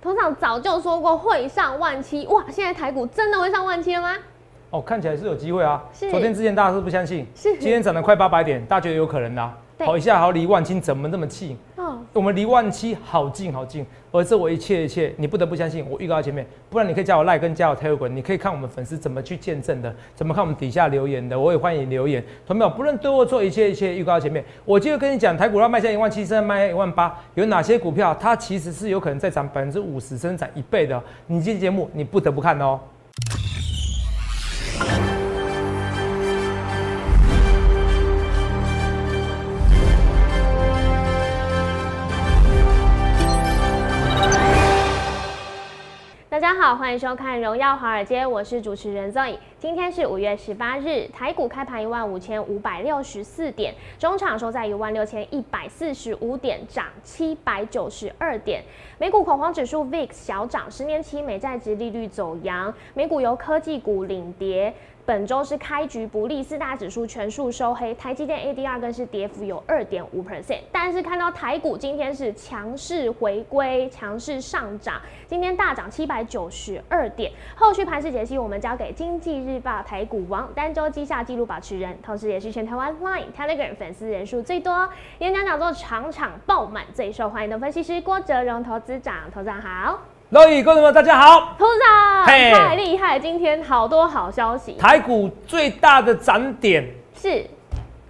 头长早就说过会上万七，哇！现在台股真的会上万七了吗？哦，看起来是有机会啊。昨天之前大家是不相信，是今天涨了快八百点，大家觉得有可能啦、啊好一下好离万七，怎么那么近？哦，我们离万七好近好近，而这我一切一切，你不得不相信。我预告在前面，不然你可以加我赖跟加我 Telegram，你可以看我们粉丝怎么去见证的，怎么看我们底下留言的，我也欢迎留言。同没有？不论对或错，一切一切预告在前面。我就跟你讲，台股要卖向一万七，现在卖一万八，有哪些股票它其实是有可能再涨百分之五十，甚至涨一倍的。你这期节目你不得不看哦。好，欢迎收看《荣耀华尔街》，我是主持人 Zoe。今天是五月十八日，台股开盘一万五千五百六十四点，中场收在一万六千一百四十五点，涨七百九十二点。美股恐慌指数 VIX 小涨，十年期美债值利率走阳，美股由科技股领跌。本周是开局不利，四大指数全数收黑，台积电 ADR 更是跌幅有二点五 percent。但是看到台股今天是强势回归，强势上涨，今天大涨七百九十二点。后续盘势解析，我们交给经济日报台股王单周绩效纪录保持人，同时也是全台湾 Line、Telegram 粉丝人数最多、演讲讲座场场爆满、最受欢迎的分析师郭哲荣投资长，投资长好。各位观众们，大家好。董事长太厉害，今天好多好消息，台股最大的涨点。是。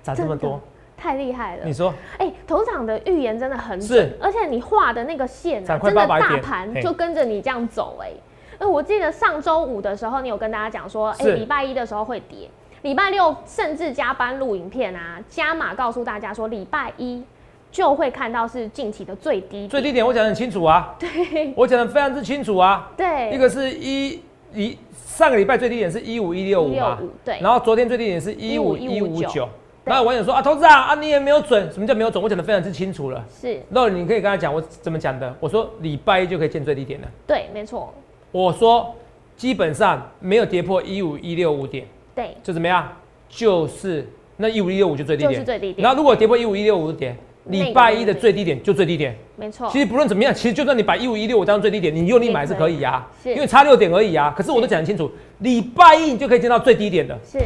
涨这么多，太厉害了。你。说。哎、头场的预言真的很是。准，而且你画的那个线啊，真的大盘就跟着你这样走、哎，哎，我记得上周五的时候，你有跟大家讲说，哎、是。礼拜一的时候会跌，礼拜六甚至加班录影片啊，加码告诉大家说，礼拜一就会看到是近期的最低点最低点我讲得很清楚啊，对我讲的非常之清楚啊。对，一个是一一上个礼拜最低点是一五一六五嘛165，对然后昨天最低点是一五一五159九。然后有网友说啊，投资啊啊，你也没有准，什么叫没有准？我讲的非常之清楚了。是，那你可以跟他讲我怎么讲的。我说礼拜一就可以见最低点了。对，没错，我说基本上没有跌破一五一六五点，对，就怎么样？就是那一五一六五就最低就点，是最低点然后如果跌破一五一六五点，那个礼拜一的最低点就最低点。没错其，实不论怎么样，其实就算你把一五一六五当最低点，你用力买是可以啊，是因为差六点而已啊。可是我都讲得清楚，礼拜一你就可以见到最低点的，是，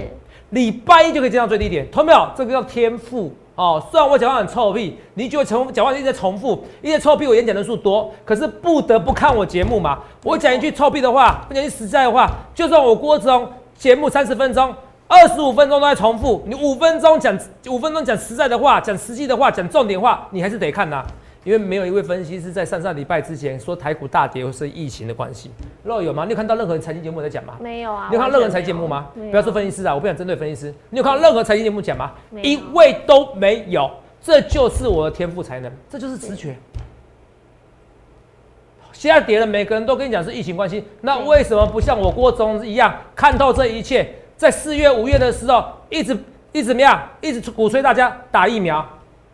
礼拜一就可以见到最低点，懂没有？这个叫天赋哦。虽然我讲话很臭屁，你就会重讲话一直在重复，一直在臭屁，我演讲人数多，可是不得不看我节目嘛。我讲一句臭屁的话，不讲一句实在的话，就算我郭子龙节目三十分钟。二十五分钟都在重复，你五分钟讲五分钟讲实在的话，讲实际的话，讲重点话，你还是得看呐、因为没有一位分析师在上上礼拜之前说台股大跌或是疫情的关系，若有吗？你有看到任何财经节目在讲吗？没有啊，你有看到任何财经节目吗？不要说分析师啊，我不想针对分析师。你有看到任何财经节目讲吗？一位都没有，这就是我的天赋才能，这就是直觉。现在跌了，每个人都跟你讲是疫情关系，那为什么不像我郭总一样看透这一切？在四月、五月的时候，一直一直怎么样？一直鼓吹大家打疫苗。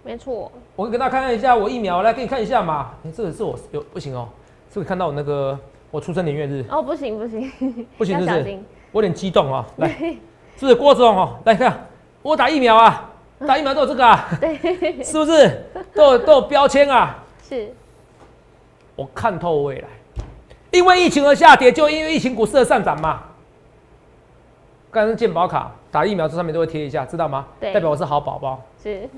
没错，我给大家看一下我疫苗，来给你看一下嘛。哎、这个是我有不行哦，是不是看到我那个我出生年月日？哦，不行不行，不行是不是要小心，我有点激动啊、来，是不是郭总哦？来看，我打疫苗啊，打疫苗都有这个啊，对，是不是？都有都有标签啊。是，我看透未来，因为疫情而下跌，就因为疫情股市而上涨嘛。刚才是健保卡打疫苗，这上面都会贴一下，知道吗？对代表我是好宝宝。是，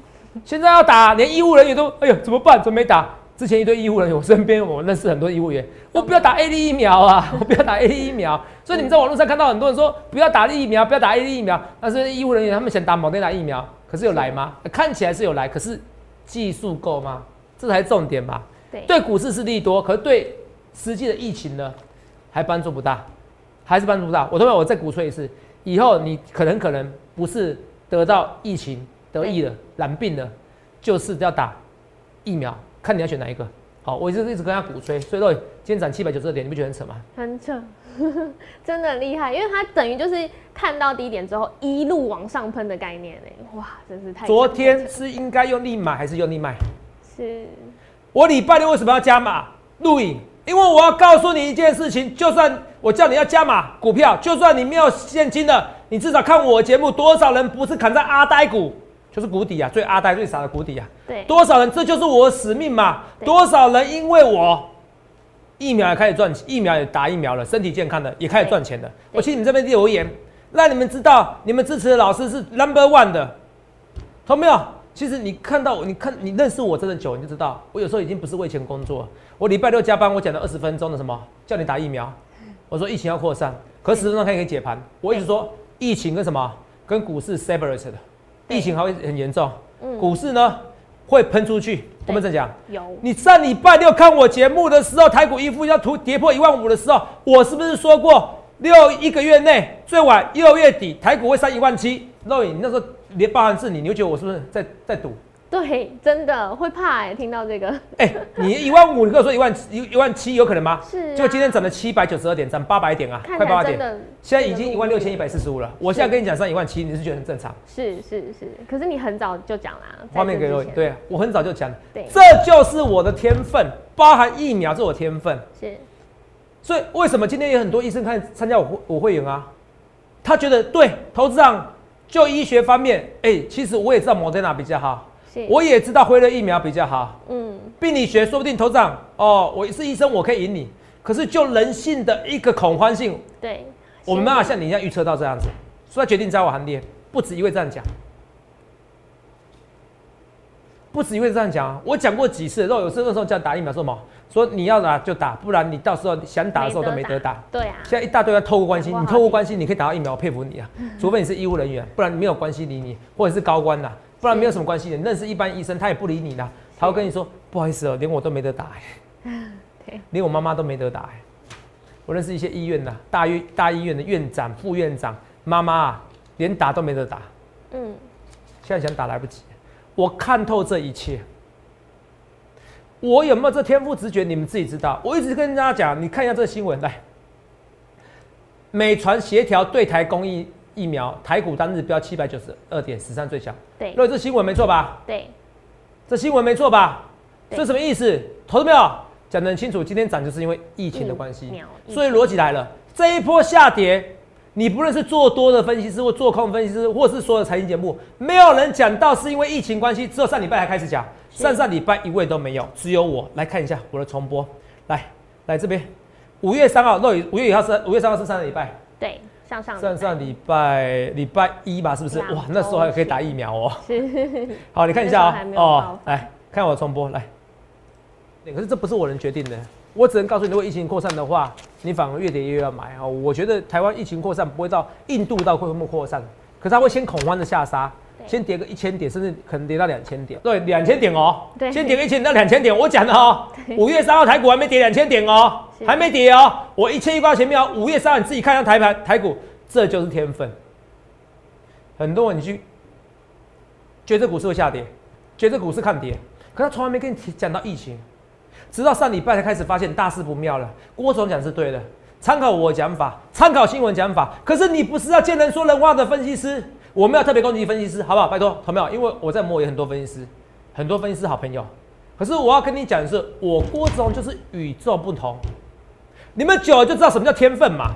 现在要打，连医务人员都，哎呦，怎么办？怎么没打？之前一堆医务人员，我身边我认识很多医务员，我不要打 A D 疫苗啊，我不要打 A D 疫苗。所以你们在网络上看到很多人说不要打疫苗，不要打 A D 疫苗，但是医务人员他们想打某天打疫苗，可是有来吗？看起来是有来，可是技术够吗？这才是重点吧。对，对股市是利多，可是对实际的疫情呢，还帮助不大，还是帮助不大。我同样我再鼓吹一次，以后你可能可能不是得到疫情得疫了、染病了，就是要打疫苗，看你要选哪一个。好，我一直一直跟他鼓吹，所以说今天涨七百九十二点，你不觉得很扯吗？很扯，真的很厉害，因为它等于就是看到低点之后一路往上喷的概念呢，哇，真是太昨天是应该用力买还是用力卖？是我礼拜六为什么要加码录影？因为我要告诉你一件事情，就算我叫你要加码股票，就算你没有现金的，你至少看我节目，多少人不是砍在阿呆股，就是谷底啊，最阿呆最傻的谷底啊，对，多少人这就是我的使命嘛？多少人因为我疫苗也开始赚，疫苗也打疫苗了，身体健康的也开始赚钱了。我请你们这边留言，让你们知道你们支持的老师是 number one 的，懂没有？其实你看到我，你看你认识我真的久，你就知道我有时候已经不是为钱工作。我礼拜六加班，我讲了二十分钟的什么，叫你打疫苗。我说疫情要扩散，可是实上可以解盘。我一直说疫情跟什么，跟股市 separate 的，疫情还会很严重，股市呢会喷出去。我们在讲，有你上礼拜六看我节目的时候，台股一副要突跌破一万五的时候，我是不是说过六一个月内最晚六月底台股会上一万七？肉影那时候连包含是你，你就觉得我是不是在在赌？对，真的会怕哎，听到这个，哎、你一万五，你跟我说一万一一万七有可能吗？是啊就今天涨了七百九十二点，涨八百点啊，快八百点。现在已经一万六千一百四十五了。我现在跟你讲上一万七，你是觉得很正常？是是是，可是你很早就讲啦，画面给我，对我很早就讲了，对这就是我的天分，包含疫苗，这是我天分。是所以为什么今天有很多医生看参加我会我会员啊？他觉得对投资上就医学方面，哎、其实我也知道 Moderna 比较好，我也知道辉瑞疫苗比较好，嗯病理学说不定投资长哦，我是医生，我可以赢你。可是就人性的一个恐慌性，对，我没办法像你一样预测到这样子，所以他决定在我行列，不止一位这样讲，不止一位这样讲啊！我讲过几次，然后有时候那时候叫打疫苗说什么？说你要打就打，不然你到时候想打的时候都没得打。对啊，现在一大堆要透过关系，你透过关系你可以打到疫苗，我佩服你啊！除非你是医务人员，不然没有关系理你，或者是高官呐，不然没有什么关系的。你认识一般医生，他也不理你啦，他会跟你说不好意思哦、连我都没得打、欸，对，连我妈妈都没得打、欸。我认识一些医院的大医大医院的院长、副院长，妈妈啊，连打都没得打，嗯现在想打来不及。我看透这一切，我有没有这天赋直觉？你们自己知道。我一直跟大家讲，你看一下这个新闻，来，美传协调对台公益疫苗，台股单日标七百九十二点，史上最强。对各位，这新闻没错吧？对这新闻没错吧？对这什么意思？投资没有？讲得很清楚，今天涨就是因为疫情的关系，所以逻辑来了，这一波下跌，你不论是做多的分析师或做空分析师，或是所有财经节目，没有人讲到是因为疫情关系，只有上礼拜才开始讲，是上上礼拜一位都没有，只有我来看一下我的重播，来来这边，五月三号，那五月一号是五月三号是上个礼拜，对，上上上上礼拜礼拜一吧，是不是？哇，那时候还可以打疫苗哦。是。好，你看一下那时候还没有爆哦，来看我重播来。可是这不是我能决定的，我只能告诉你，如果疫情扩散的话，你反而越跌越要买哦。我觉得台湾疫情扩散不会到印度到会不会扩散，可是它会先恐慌的下杀，对先跌个一千点，甚至可能跌到两千点。对，两千点哦，对先跌个一千到两千点，我讲的哦。五月三号台股还没跌两千点哦，是还没跌哦，我一千一挂前面哦。五月三号你自己看一下台盘台股，这就是天分。很多人你去觉得股市会下跌，觉得股市看跌，可他从来没跟你提讲到疫情，直到上礼拜才开始发现大事不妙了。郭总讲是对的，参考我的讲法，参考新闻讲法。可是你不是要见人说人话的分析师，我们要特别攻击分析师，好不好？拜托，同没有？因为我在摸也很多分析师，很多分析师好朋友。可是我要跟你讲的是，我郭总就是与众不同。你们久了就知道什么叫天分嘛。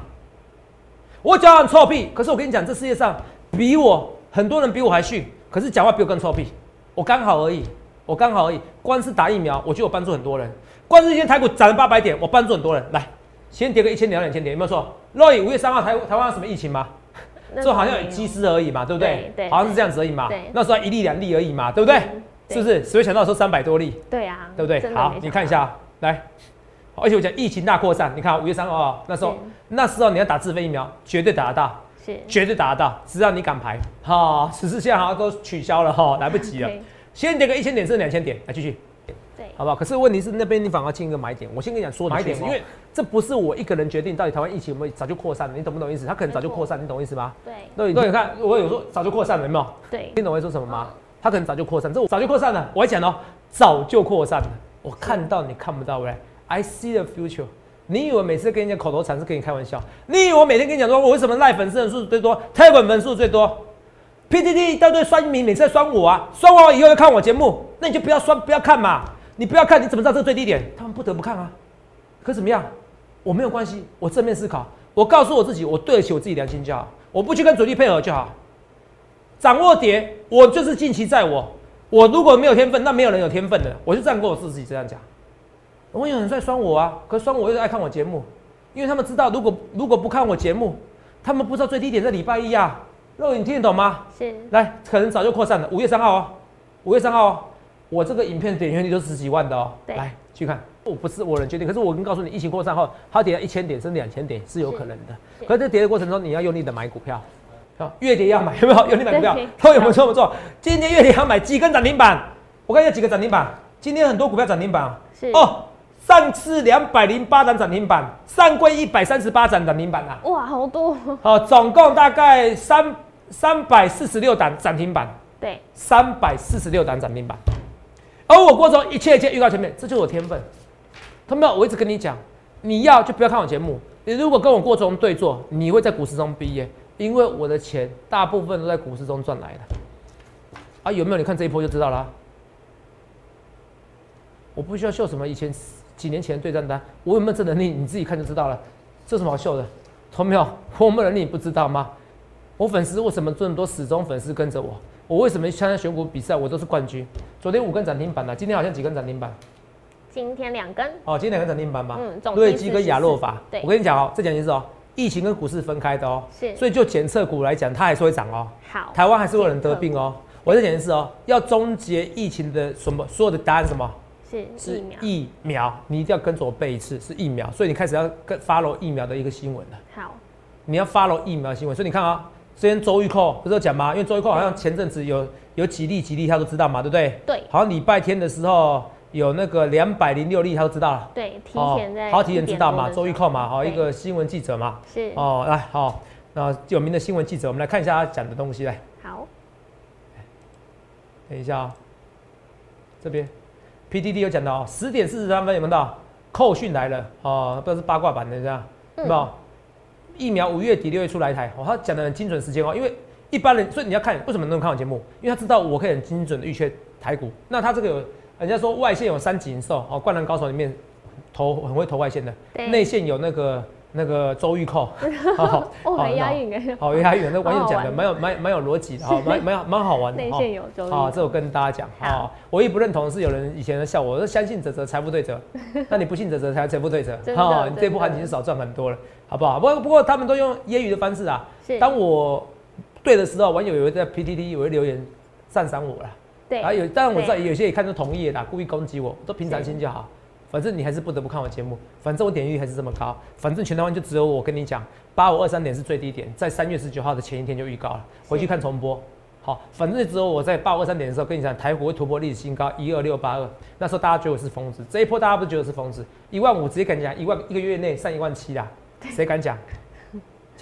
我讲很臭屁，可是我跟你讲，这世界上比我很多人比我还逊，可是讲话比我更臭屁。我刚好而已，我刚好而已。光是打疫苗，我就有帮助很多人。光是今天台股涨了八百点，我帮助很多人。来，先跌个一千点、两千点，有没有错？若以五月三号台台湾什么疫情吗？这好像有没机师而已嘛，对不对？对对好像是这样子而已嘛。那时候一粒两粒而已嘛，对不对？是不是？只会想到说三百多粒，对啊，对不对好你看一下，啊，来。而且我讲疫情大扩散，你看五月三号啊那时候，那时候你要打自费疫苗，绝对打得到。是绝对打得到，只要你敢排。好、只是现在好像都取消了哈、来不及了。先跌个一千点，甚至两千点，来继续，对好不好？可是问题是那边你反而进一个买点，我先跟你讲说买点，是因为这不是我一个人决定到底台湾疫情有没有早就扩散了，你懂不懂意思？他可能早就扩散，你懂意思吗？对对对，你看我有说早就扩散了，有没有？对听懂我在说什么吗？他可能早就扩散，这我早就扩散了，我还讲哦，早就扩散了，我看到你看不到喂，I see the future。你以为每次跟人家口头禅是跟你开玩笑？你以为我每天跟你讲说我为什么赖粉丝人数最多，推文粉数最多？PTT 一大堆酸民每次在酸我啊，酸完我以后要看我节目，那你就不要酸，不要看嘛。你不要看，你怎么知道这个最低点？他们不得不看啊。可怎么样？我没有关系，我正面思考，我告诉我自己，我对得起我自己良心就好，我不去跟主力配合就好。掌握跌，我就是近期在我。我如果没有天分，那没有人有天分的，我就这样跟我自己这样讲。我有人在酸我啊，可是酸我又爱看我节目，因为他们知道如果如果不看我节目，他们不知道最低点在礼拜一啊。肉你听得懂吗？是，来，可能早就扩散了。五月三号哦，五月三号哦，我这个影片点阅率都十几万的哦。对来去看，我不是我能决定，可是我跟告诉你，疫情扩散后，它跌到一千点甚至两千点是有可能的。是可是这跌的过程中，你要用力的买股票，啊，越跌要买，有没有？用力买股票对，都 有没有错？没错。今天越跌要买几根涨停板？我看一下几个涨停板。今天很多股票涨停板啊是，哦，上次两百零八档涨停板，上柜一百三十八档涨停板啊。哇，好多，好，总共大概三三百四十六档涨停板，对，三百四十六档涨停板。而我郭总一切一切预告前面，这就是我天分。他们我一直跟你讲，你要就不要看我节目。你如果跟我过中对坐，你会在股市中毕业，因为我的钱大部分都在股市中赚来的。啊，有没有？你看这一波就知道了、我不需要秀什么以前几年前对战单，我有没有这能力，你自己看就知道了。这有什么好秀的？同没有？我有没有能力你不知道吗？我粉丝为什么这么多死忠粉丝跟着我？我为什么参加选股比赛我都是冠军？昨天五根涨停板了，今天好像几根涨停板？今天两根，哦，今天两根涨停板吧？嗯总计瑞基跟亚诺法。对我跟你讲哦，这讲件事哦，疫情跟股市分开的哦，是所以就检测股来讲，它还是会涨哦。好，台湾还是会有人得病哦。我在讲件事哦，要终结疫情的什么所有的答案是什么？是是疫苗，疫苗，你一定要跟着我背一次，是疫苗。所以你开始要跟 follow 疫苗的一个新闻了。好，你要 follow 疫苗新闻，所以你看啊、之前周玉蔻不是有讲吗？因为周玉蔻好像前阵子有有几例几例他都知道嘛，对不对？对好像礼拜天的时候有那个两百零六例他都知道了。对，提哦前在，好提前知道嘛，周玉蔻嘛，好对一个新闻记者嘛。是，哦，来好，那有名的新闻记者，我们来看一下他讲的东西来。好，等一下啊、这边 PDD 有讲到哦，十点四十三分有没有到？扣讯来了哦，不知道是八卦版的这样，有嗯没有？疫苗五月底六月初来台，哦，他讲的很精准时间哦，因为一般人，所以你要看为什么能看我节目，因为他知道我可以很精准的预测台股。那他这个有，人家说外线有三井寿哦，灌篮高手里面投很会投外线的，对。内线有那个那个周玉蔻，好哦，很押好韵哎，好押韵，那网友讲的蛮有蛮蛮有逻辑的，好蛮蛮有蛮好玩的，内线有周好，玉这我跟大家讲好。啊，唯一不认同是有人以前在笑我，说相信泽泽财富对折，那你不信泽泽才财富对折，好你这波行情少赚很多了，好不好？不过不过他们都用揶揄的方式啊，是，当我对的时候，网友有在 PTT 有会留言赞赏我啦，对，然后有，当然我知道有些也看出同意啦，故意攻击我，我都平常心就好。反正你还是不得不看我节目，反正我点击率还是这么高，反正全台湾就只有我跟你讲，八五二三点是最低点，在三月十九号的前一天就预告了，回去看重播。好，反正只有我在八五二三点的时候跟你讲，台股会突破历史新高一二六八二，那时候大家觉得我是疯子，这一波大家不是觉得是疯子，一万五直接敢讲，一万一个月内上一万七啦，谁敢讲？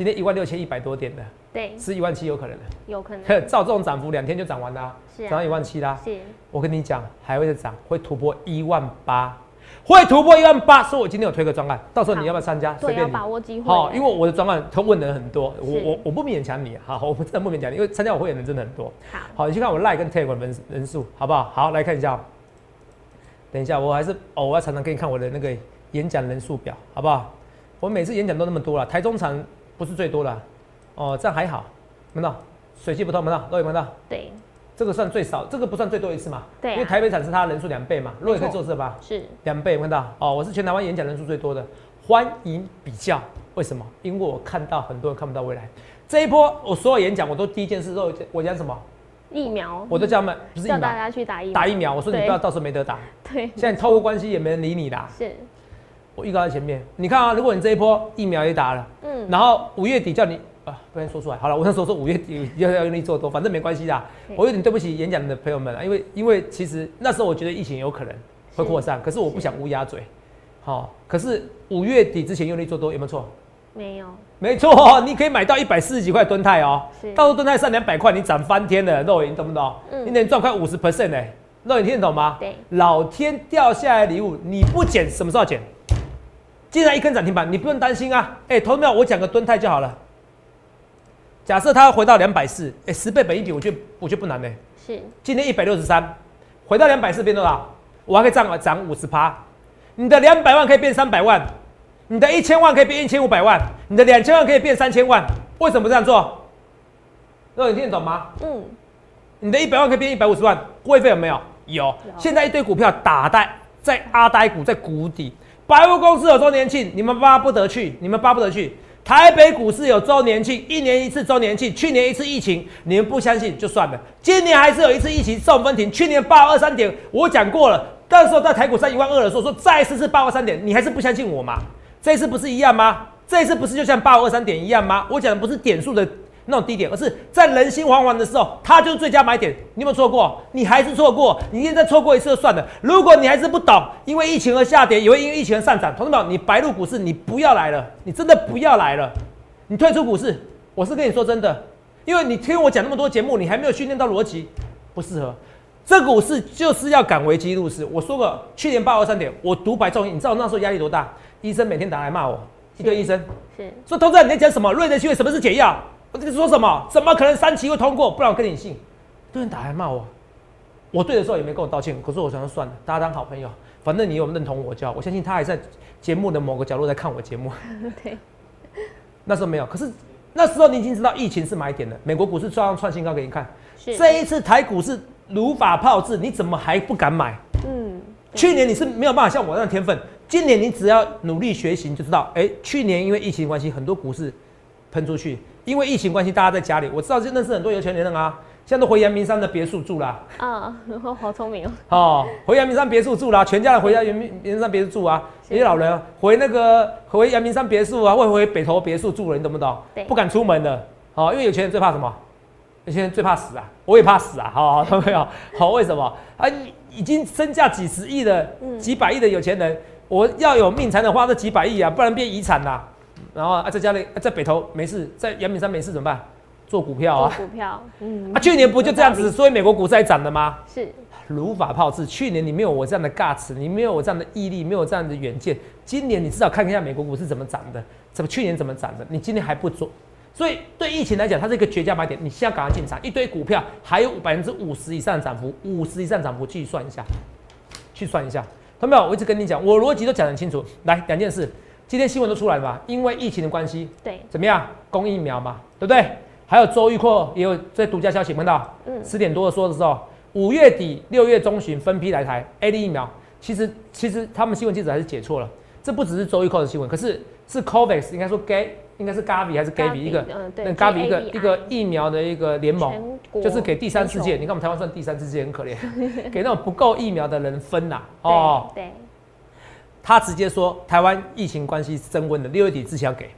今天一万六千一百多点的，对，是一万七有可能的，有可能 照这种涨幅两天就涨完啦、是涨到一啊，万七啦。是我跟你讲，还会再涨，会突破一万八，会突破一万八。所以我今天有推个专案，到时候你要不要参加？随便你。把握机会好，欸，因为我的专案他问的人很多，我我我不勉强你，好，我不真的不勉强你，因为参加我会员的人真的很多。好，好，你去看我 Like 跟 Telegram 人人数，好不好？好，来看一下哦。等一下，我还是哦，我要常常给你看我的那个演讲人数表，好不好？我每次演讲都那么多了，台中场不是最多的，哦，这样还好，闻到水气不透，门道，都有闻到。对，这个算最少，这个不算最多一次嘛？对啊因为台北场是它人数两倍嘛，若也可以做这吧？是两倍，看到？哦，我是全台湾演讲人数最多的，欢迎比较。为什么？因为我看到很多人看不到未来。这一波我所有演讲，我都第一件事都我讲什么？疫苗，我都叫他们不是疫叫大，家去打疫苗，打疫苗。我说你不要到时候没得打。对，现在透过关系也没人理你啦。是，我预告在前面，你看啊，如果你这一波疫苗也打了，嗯，然后五月底叫你啊，不能说出来。好了，我那时候说五月底要要用力做多，反正没关系啦。我有点对不起演讲的朋友们啊，因为因为其实那时候我觉得疫情有可能会扩散，可是我不想乌鸦嘴。好、可是五月底之前用力做多有没有错？没有，没错，你可以买到一百四十几块吨泰哦，到时候吨泰上两百块，你涨翻天了，肉眼懂不懂？嗯你能赚快五十 percent 哎，肉眼听得懂吗？对，老天掉下来的礼物，你不捡什么时候捡？既然一根涨停板，你不用担心啊。哎、投票我讲个吨态就好了。假设它回到两百四，哎，十倍本一比，我觉得我觉得不难呢、是今天一百六十三，回到两百四变多少？我还可以涨涨五十趴。你的两百万可以变三百万，你的一千万可以变一千五百万，你的两千万可以变三千万。为什么这样做？那你听得懂吗？嗯，你的一百万可以变一百五十万，会费有没有？有。现在一堆股票打在在阿呆股在谷底，百货公司有周年庆，你们巴不得去，你们巴不得去。台北股市有周年庆，一年一次周年庆，去年一次疫情，你们不相信就算了，今年还是有一次疫情送分停，去年八二三点，我讲过了，那时候在台股在一万二的时候说再次是八二三点，你还是不相信我吗？这次不是一样吗？这次不是就像八二三点一样吗？我讲的不是点数的。那种低点，而是在人心惶惶的时候，它就是最佳买点。你有没有错过？你还是错过。你现在错过一次就算了。如果你还是不懂，因为疫情而下跌，也会因为疫情而上涨。同志们，你白入股市，你不要来了，你真的不要来了，你退出股市。我是跟你说真的，因为你听我讲那么多节目，你还没有训练到逻辑，不适合。这股市就是要赶危机入市。我说过，去年八二三点，我独白中医，你知道那时候压力多大？医生每天打来骂我，一堆医生是说，投资人你在讲什么？瑞德西韦什么是解药？我跟你说什么？怎么可能三期会通过？不然我跟你信。有人打来骂我，我对的时候也没跟我道歉。可是我想说算了，大家当好朋友。反正你有认同我就好。我相信他还在节目的某个角落在看我节目。对。那时候没有，可是那时候你已经知道疫情是买点了。美国股市照样创新高给你看。这一次台股是如法炮制，你怎么还不敢买？嗯。去年你是没有办法像我那样天分，今年你只要努力学习就知道。哎，去年因为疫情关系，很多股市喷出去。因为疫情关系，大家在家里。我知道认识很多有钱人啊，现在都回阳明山的别墅住啦。啊，好聪明哦。哦，回阳明山别墅住啦，全家人回阳明明山别墅住啊。有些老人回那个回阳明山别墅啊，会回北投别墅住了，你懂不懂？对。不敢出门的，哦，因为有钱人最怕什么？有钱人最怕死啊，我也怕死啊。好，懂没有？好，为什么？啊，已经身价几十亿的、几百亿的有钱人，我要有命才能花这几百亿啊，不然变遗产啦。然后啊，在家里在北投没事，在阳明山没事怎么办？做股票啊！股票，嗯。啊，去年不就这样子，所以美国股市还涨的吗？是。如法炮制，去年你没有我这样的 guts，你没有我这样的毅力，没有这样的远见。今年你至少看一下美国股市怎么涨的，怎么去年怎么涨的，你今年还不做。所以对疫情来讲，它是一个绝佳买点，你现在赶快进场，一堆股票还有百分之五十以上的涨幅，五十以上涨幅去算一下，去算一下，同没有？我一直跟你讲，我逻辑都讲很清楚。来，两件事。今天新闻都出来了吧？因为疫情的关系，对，怎么样？供疫苗嘛，对不对？还有周玉蔻也有在独家消息，看到，嗯，十点多的说的时候，五月底、六月中旬分批来台 A D 疫苗。其实，其实他们新闻记者还是解错了，这不只是周玉蔻的新闻，可是是 COVAX，应该说 Gay 应该是 Gavi 还是 Gavi 一个，那 Gavi 一个一个疫苗的一个联盟，就是给第三世界。你看我们台湾算第三世界很可怜，给那种不够疫苗的人分呐，哦，对。他直接说，台湾疫情关系升温的，六月底之前要给。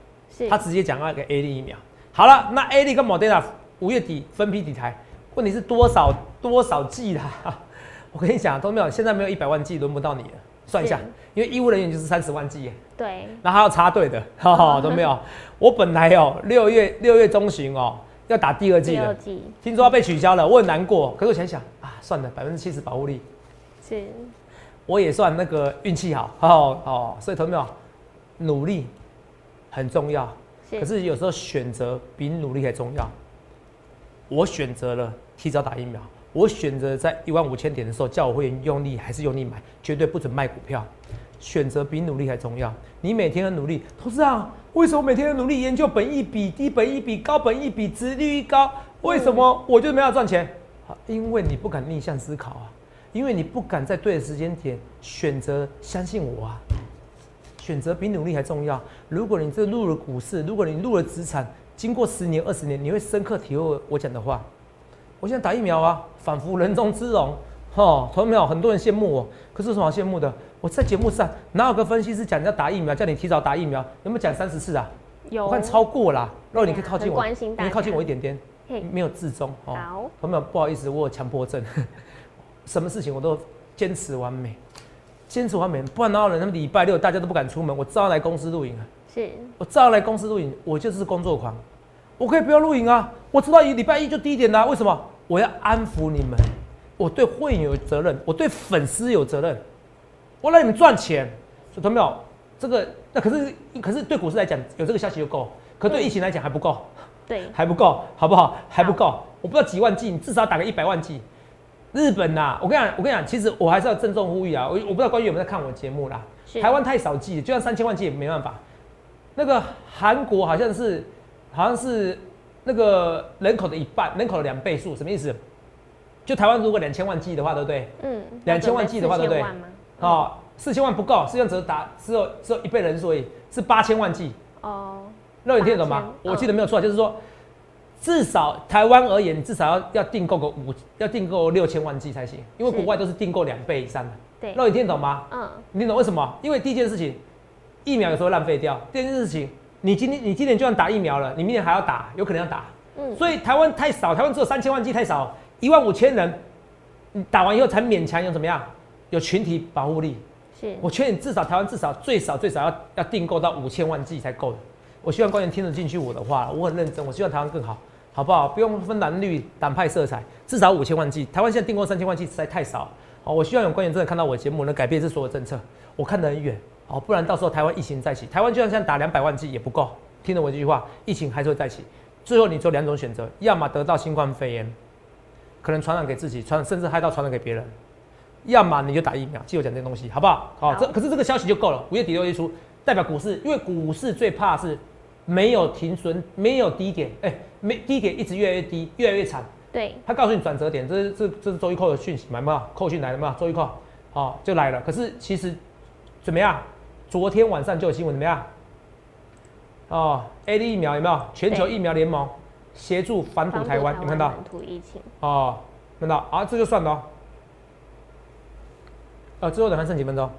他直接讲要给 A 粒疫苗。好了，那 A 粒跟 Moderna 五月底分批抵台，问题是多少多少剂啦？我跟你讲，都没有，现在没有一百万剂，轮不到你了。算一下，因为医务人员就是三十万剂。对。那还要插队的，哈哈，都没有。我本来哦，六月六月中旬哦，要打第二剂了，听说要被取消了，我很难过。可是我想想啊，算了，百分之七十保护力。是。我也算那个运气好，好哦，所以同学们，努力很重要，可是有时候选择比努力还重要。我选择了提早打疫苗，我选择在一万五千点的时候叫我会员用力还是用力买，绝对不准卖股票。选择比努力还重要。你每天的努力，投资啊，为什么每天的努力研究本益比、低本益比、高本益比、值率一高？为什么我就没有赚钱？好，因为你不敢逆向思考啊。因为你不敢在对的时间点选择相信我啊，选择比努力还重要。如果你这入了股市，如果你入了资产，经过十年、二十年，你会深刻体会我讲的话。我现在打疫苗啊，仿佛人中之龙，哈，同没有？很多人羡慕我，可是有什么羡慕的？我在节目上哪有个分析师讲要打疫苗，叫你提早打疫苗？有没有讲三十次啊？有，我看超过啦。如果你可以靠近我，你靠近我一点点，没有自中。好，同没有？不好意思，我有强迫症。什么事情我都坚持完美，坚持完美，不然哪有人？他们礼拜六大家都不敢出门，我照样来公司录影啊。是，我照样来公司录影，我就是工作狂。我可以不要录影啊，我知道一礼拜一就低点啦。为什么？我要安抚你们，我对会员有责任，我对粉丝有责任，我让你们赚钱。懂到没有？这个那可是可是对股市来讲有这个消息就够，可对疫情来讲还不够。对，还不够，好不好？还不够。我不知道几万 G，你至少打个一百万 G。日本呐，我跟你讲，我跟你讲，其实我还是要郑重呼吁啊！我我不知道关于有没有在看我节目啦。台湾太少记，就算三千万记也没办法。那个韩国好像是，好像是那个人口的一半，人口的两倍数，什么意思？就台湾如果两千万 G 的话，对不对？嗯。两千万 G 的话，对不对？哦，四千万不够，四千万只有打只有只有一倍人数而已，是八千万剂。哦，那你听得懂吗？我记得没有错，就是说，至少台湾而言，你至少要要订购个五，要订购六千万剂才行，因为是国外都是订购两倍以上的。对，那你听得懂吗？嗯，你听懂为什么？因为第一件事情，疫苗有时候浪费掉；第二件事情，你今天你今年就算打疫苗了，你明年还要打，有可能要打。嗯所以台湾太少，台湾只有三千万剂太少，一万五千人，你打完以后才勉强有怎么样？有群体保护力。是，我劝你至少台湾至少最少最少要要订购到五千万剂才够的。我希望官员听得进去我的话，我很认真，我希望台湾更好，好不好？不用分蓝绿党派色彩，至少五千万剂。台湾现在订购三千万剂实在太少。好，我希望有官员真的看到我的节目，能改变这所有政策。我看得很远，哦，不然到时候台湾疫情再起，台湾就算现在打两百万剂也不够。听了我这句话，疫情还是会再起。最后你只有两种选择，要么得到新冠肺炎，可能传染给自己，传甚至害到传染给别人。要么你就打疫苗，记我讲这些东西，好不好？好，好这可是这个消息就够了。五月底六月初，代表股市，因为股市最怕是没有停损，没有低点，哎、没低点一直越来越低，越来越惨。对，他告诉你转折点，这是这这是周一扣的讯息嘛？有扣讯来了吗？周一扣，好、就来了。可是其实怎么样？昨天晚上就有新闻怎么样？哦，A D 疫苗有没有？全球疫苗联盟协助反哺防堵台湾，有没有看到？本土疫情，哦，看到啊，这就算了哦。呃，最后等还剩几分钟？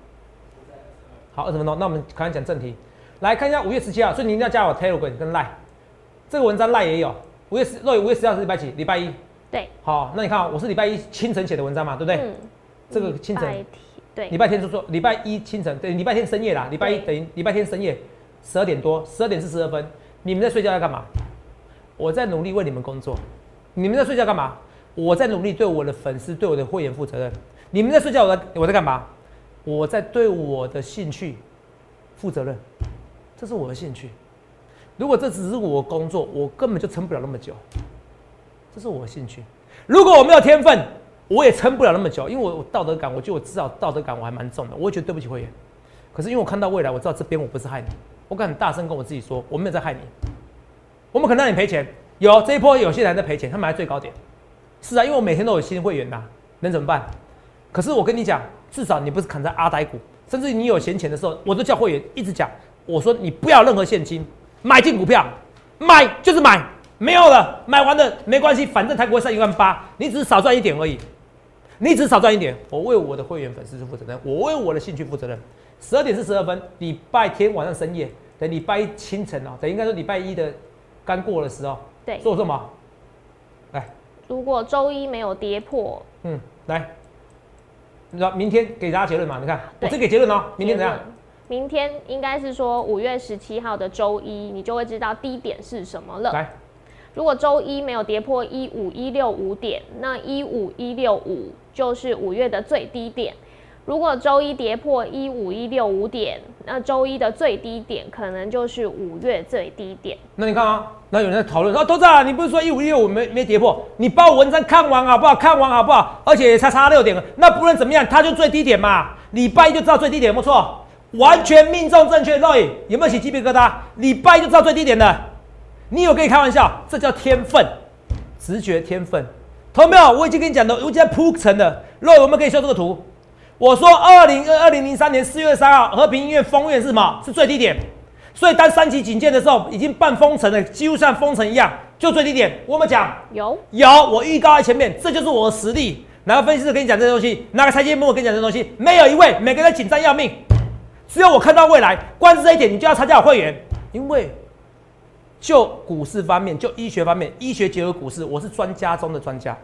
好，二十分钟，那我们赶快讲正题。来看一下五月十七号，所以你一定要加我 Telegram 跟 Line。这个文章 Line 也有。五月十，若五月十号是礼拜几？礼拜一。对，好，那你看啊，我是礼拜一清晨写的文章嘛，对不对？嗯，这个清晨对礼，拜天就说礼拜一清晨，对，礼拜天深夜啦，礼拜一等于礼拜天深夜十二点多，十二点四十二分，你们在睡觉在干嘛？我在努力为你们工作，你们在睡觉干嘛？我在努力对我的粉丝、对我的会员负责任。你们在睡觉，我在我在干嘛？我在对我的兴趣负责任，这是我的兴趣。如果这只是我工作，我根本就撑不了那么久。这是我的兴趣。如果我没有天分，我也撑不了那么久，因为我道德感，我觉得我至少道德感我还蛮重的，我会觉得对不起会员。可是因为我看到未来，我知道这边我不是害你，我敢很大声跟我自己说，我没有在害你。我们可能让你赔钱，有这一波有些人还在赔钱，他买在最高点。是啊，因为我每天都有新会员呐、能怎么办？可是我跟你讲，至少你不是砍在阿呆股，甚至你有闲钱的时候，我都叫会员一直讲，我说你不要任何现金，买进股票，买就是买，没有了，买完了没关系，反正台股会上一万八，你只是少赚一点而已，你只是少赚一点，我为我的会员粉丝负责任，我为我的兴趣负责任。十二点四十二分，礼拜天晚上深夜，等礼拜一清晨哦，等应该说礼拜一的刚过的时候，对，做什么？来，如果周一没有跌破嗯，来，你知道明天给大家结论嘛？你看，我对这给结论哦，明天怎样？明天应该是说五月十七号的周一，你就会知道低点是什么了。来，如果周一没有跌破一五一六五点，那一五一六五就是五月的最低点。如果周一跌破一五一六五点，那周一的最低点可能就是五月最低点。那你看啊，那有人在讨论说，董事长，你不是说一五一六五没没跌破？你把我文章看完好不好？看完好不好？而且也才差六点，那不论怎么样，它就最低点嘛。礼拜一就知道最低点，没错，完全命中正确。Roy 有没有起鸡皮疙瘩？礼拜一就知道最低点的，你有跟你开玩笑？这叫天分，直觉天分。同没有？我已经跟你讲了，我已经在铺陈了。Roy，我们可以修这个图。我说，二零二二零零三年四月三号，和平医院封院是什么？是最低点。所以当三级警戒的时候，已经半封城了，几乎像封城一样，就最低点。我们讲有有，我预告在前面，这就是我的实力。哪个分析师跟你讲这些东西？哪个财经部跟你讲这些东西？没有一位，每个人紧张要命。只有我看到未来，光是这一点，你就要参加我会员，因为就股市方面，就医学方面，医学结合股市，我是专家中的专家。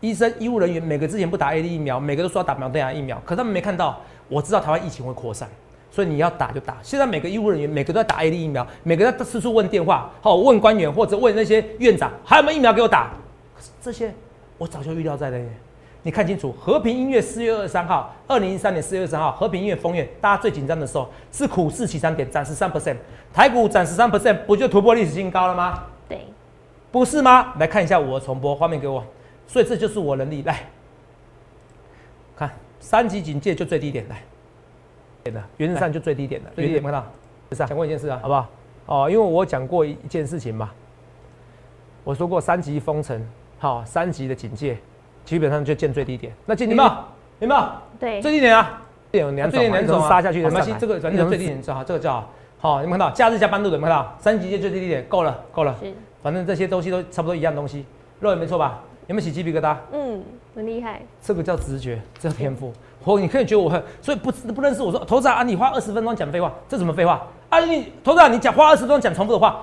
医生、医务人员每个之前不打 A D 疫苗，每个都说要打苗德亚疫苗，可他们没看到。我知道台湾疫情会扩散，所以你要打就打。现在每个医务人员每个都在打 A D 疫苗，每个在四处问电话，好问官员或者问那些院长还有没有疫苗给我打。可是这些我早就预料在内。你看清楚，和平音乐四月二十三号，二零一三年四月二十三号，和平音乐封月，大家最紧张的时候是股市起涨点，涨十三 percent，台股涨十三 percent，不就突破历史新高了吗？对，不是吗？来看一下我的重播画面给我，所以这就是我能力。来。看三级警戒就最低点，来，点的原则上就最低点的，最低点。看到，是上。讲过一件事啊，好不好？哦，因为我讲过一件事情嘛，我说过三级封城，好，三级的警戒，基本上就见最低点。那见有没有？有没有？对，最低点啊，有两最低点种种啊杀下去没关系这个反正最低点就好，这个叫好。好，你们看到假日加班度的，有没有看到三级线最低点够了，够了，是，反正这些东西都差不多一样东西，肉也没错吧？有没有起鸡皮疙瘩？嗯，很厉害，这个叫直觉，这叫天赋。我你可以觉得我很，所以不不认识我说，投资啊，你花二十分钟讲废话，这怎么废话？啊，你投资啊，你讲花二十分钟讲重复的话，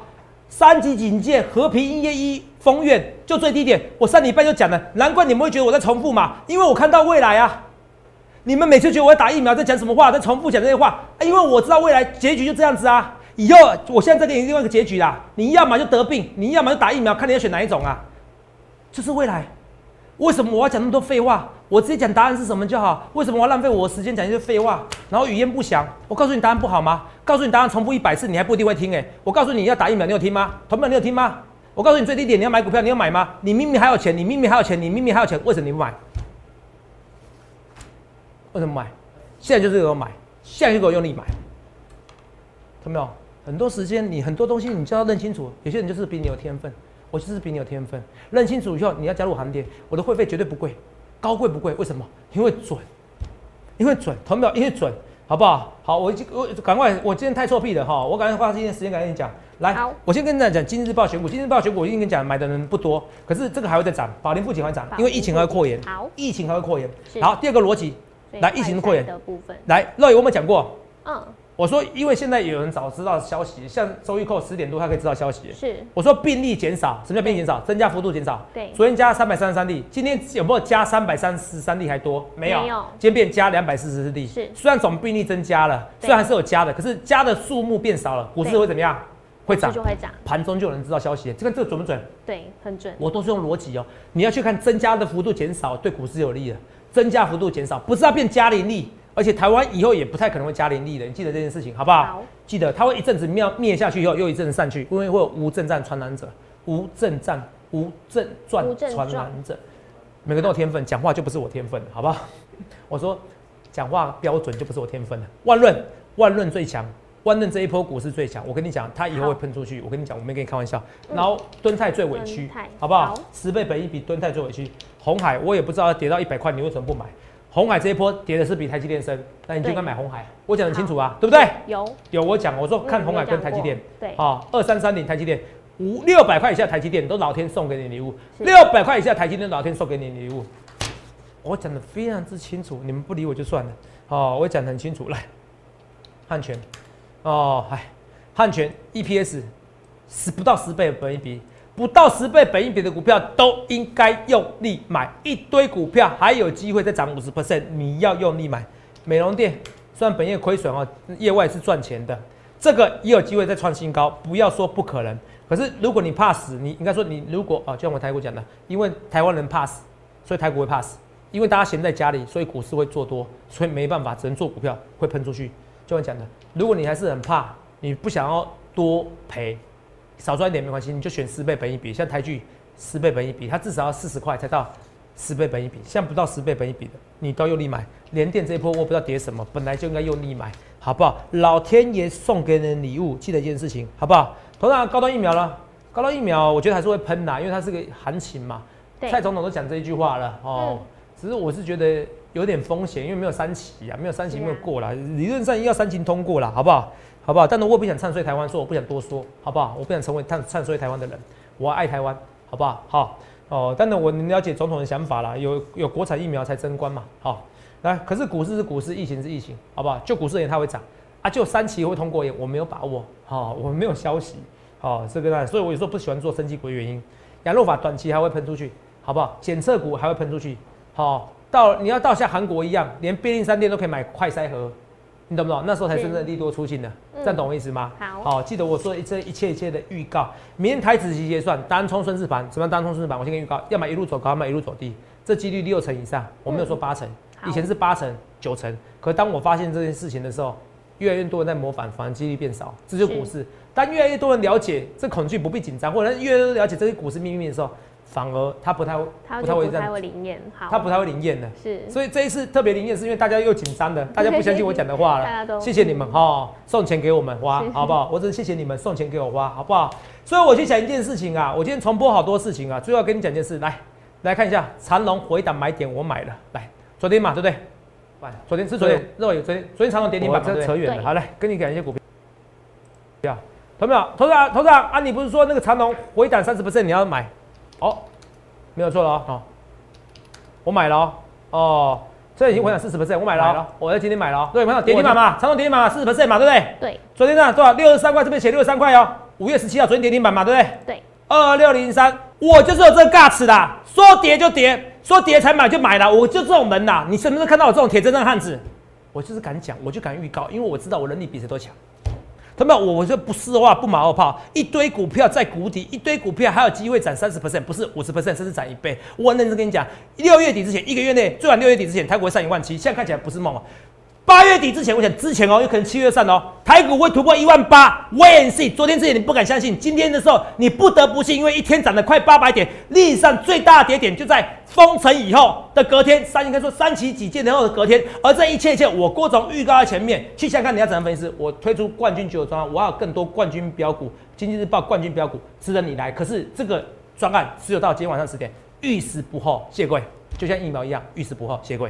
三级警戒、和平一夜一封院就最低点，我上礼拜就讲了，难怪你们会觉得我在重复嘛，因为我看到未来啊。你们每次觉得我在打疫苗，在讲什么话，在重复讲这些话，因为我知道未来结局就这样子啊。以后我现在再给你另外一个结局啦，你要么就得病，你要么就打疫苗，看你要选哪一种啊。这是未来。为什么我要讲那么多废话？我直接讲答案是什么就好。为什么我要浪费我的时间讲一些废话，然后语言不详？我告诉你答案不好吗？告诉你答案重复一百次，你还不一定会听哎、我告诉你要打疫苗，你有听吗？同票你有听吗？我告诉你最低点你要买股票，你要买吗？你明明还有钱，你明明还有钱，你明明还有钱，为什么你不买？为什么买？现在就是给我买，现在就给我用力买，看没有？很多时间你很多东西你就要认清楚，有些人就是比你有天分，我就是比你有天分。认清楚以后，你要加入行列，我的会费绝对不贵，高贵不贵，为什么？因为准，因为准，同秒因为准，好不好？好，我已经我赶快，我今天太臭屁了哈，我赶快花今天时间赶紧讲。来，我先跟大家讲《今日报》选股，《今日报》选股我已经跟你讲，买的人不多，可是这个还会再涨，保林富锦还会涨，因为疫情还会扩延，好，疫情还会扩延。好，第二个逻辑，来疫情的扩延。的部分，来，乐宇我们讲过，嗯，我说因为现在有人早知道消息，像周玉扣十点多他可以知道消息，是，我说病例减少，什么叫病例减少？增加幅度减少。对昨天加三百三十三例，今天有没有加三百三十三例还多？没有，没有今天变加两百四十四例。是虽然总病例增加了，对虽然还是有加的，可是加的数目变少了，股市对会怎么样？会涨这，就会涨，盘中就有人知道消息。这个这个准不准？对，很准，我都是用逻辑哦。你要去看增加的幅度减少，对股市有利的。增加幅度减少，不是要变加零利，而且台湾以后也不太可能会加零利的。你记得这件事情好不好？好，记得它会一阵子灭灭下去以后，又一阵子上去，因为会有无症状传染者，无症状无症状传染者，每个都有天分，讲话就不是我天分，好不好？我说讲话标准就不是我天分了。万润，万润最强，万润这一波股市最强。我跟你讲，它以后会好喷出去。我跟你讲，我没跟你开玩笑。嗯然后敦泰最委屈好不好好？十倍本一比敦泰最委屈。红海我也不知道跌到一百块，你为什么不买？红海这一波跌的是比台积电深，那你就对该买红海。我讲得很清楚啊，对不对？有，有我讲，我说看嗯红海跟台积电，对，啊，二三三零台积电，五六百块以下台积电都老天送给你礼物，六百块以下台积电老天送给你礼物。我讲的非常之清楚，你们不理我就算了。哦，我讲的很清楚，来，汉泉，哦，哎，汉泉 EPS 十不到十倍本一比，不到十倍本一比的股票都应该用力买，一堆股票还有机会再涨五十 percent，你要用力买。美容店虽然本业亏损哦，业外是赚钱的，这个也有机会再创新高，不要说不可能。可是如果你怕死，你应该说你如果啊，就像我台股讲的，因为台湾人怕死，所以台股会怕死。因为大家闲在家里，所以股市会做多，所以没办法，只能做股票会喷出去。就像讲的，如果你还是很怕，你不想要多赔，少赚一点没关系，你就选十倍本一比，像台剧十倍本一比，它至少要四十块才到十倍本一比，像不到十倍本一比的，你都用力买。联电这一波我不知道跌什么，本来就应该用力买，好不好？老天爷送给人礼物，记得一件事情，好不好？同样高端疫苗了，高端疫苗我觉得还是会喷的，因为它是个行情嘛。蔡总统都讲这一句话了哦。嗯只是我是觉得有点风险，因为没有三期啊，没有三期没有过啦，理论上要三期通过啦，好不好？好不好？但是我不想唱衰台湾，说我不想多说，好不好？我不想成为唱唱衰台湾的人，我爱台湾，好不好？好哦，但是我了解总统的想法啦，有有国产疫苗才争关嘛，好，来，可是股市是股市，疫情是疫情，好不好？就股市而言，它会涨啊，就三期会通过也我没有把握，好、我们没有消息，好、这个呢，所以我有时候不喜欢做升级股的原因，羊肉法短期还会喷出去，好不好？检测股还会喷出去。好、到你要到像韩国一样，连便利商店都可以买快筛盒，你懂不懂？那时候才真正利多出尽的，嗯这样懂我意思吗？好记得我说这一切一切的预告，明天台子期结算，单冲顺势盘，什么样单冲顺势盘？我先给你预告，要么一路走高，要么一路走低，这几率六成以上，我没有说八成，好以前是八成九成，可当我发现这件事情的时候，越来越多人在模仿，反而几率变少，这就是股市。当越来越多人了解这恐惧不必紧张，或者越来越多人了解这些股市秘密的时候，反而它不太它就不太会这样，会灵验，好，它不太会灵验的。是，所以这一次特别灵验，是因为大家又紧张的，大家不相信我讲的话大家都了。谢谢你们哈、送钱给我们花，好不好？我只是谢谢你们送钱给我花，好不好？所以我去讲一件事情啊，我今天重播好多事情啊，最后要跟你讲件事，来来看一下长龙回档买点，我买了，来昨天嘛，对不对？板，昨天是昨天肉有昨天昨天长隆跌停板嘛，这对不对扯远了。好，来跟你讲一些股票。呀，投没有？投资长，投资长啊，你不是说那个长龙回档三十 percent 你要买？哦，没有错了哦，哦，我买了哦，哦，这已经回档四十 percent，我买了、我在今天买了、哦，对，我看到跌停板嘛，长隆跌停板嘛，四十 percent 嘛，对不对？对昨天呢多少？六十三块，这边写六十三块哦，五月十七号昨天跌停板嘛，对不对？对，二六零三，我就是有这个尬词的，说跌就跌，说跌才买就买了，我就这种人呐。你什么时候看到我这种铁铮铮汉子？我就是敢讲，我就敢预告，因为我知道我能力比谁都强。他们我我就不是话不马后炮，一堆股票在谷底，一堆股票还有机会涨三十 percent，不是五十 percent，甚至涨一倍。我很认真跟你讲，六月底之前，一个月内，最晚六月底之前，台股会上一万七，现在看起来不是梦啊。八月底之前，我想之前哦，有可能七月上哦，台股会突破一万八。Wait and see，昨天之前你不敢相信，今天的时候你不得不信，因为一天涨了快八百点，历史上最大跌点就在封城以后的隔天，三应该说三起几件之后的隔天，而这一切一切，我郭总预告在前面，去想看你要怎样分析。我推出冠军九专案，我要更多冠军标股，经济日报冠军标股值得你来。可是这个专案只有到今天晚上十点，遇死不后，谢贵，就像疫苗一样，遇死不后，谢贵。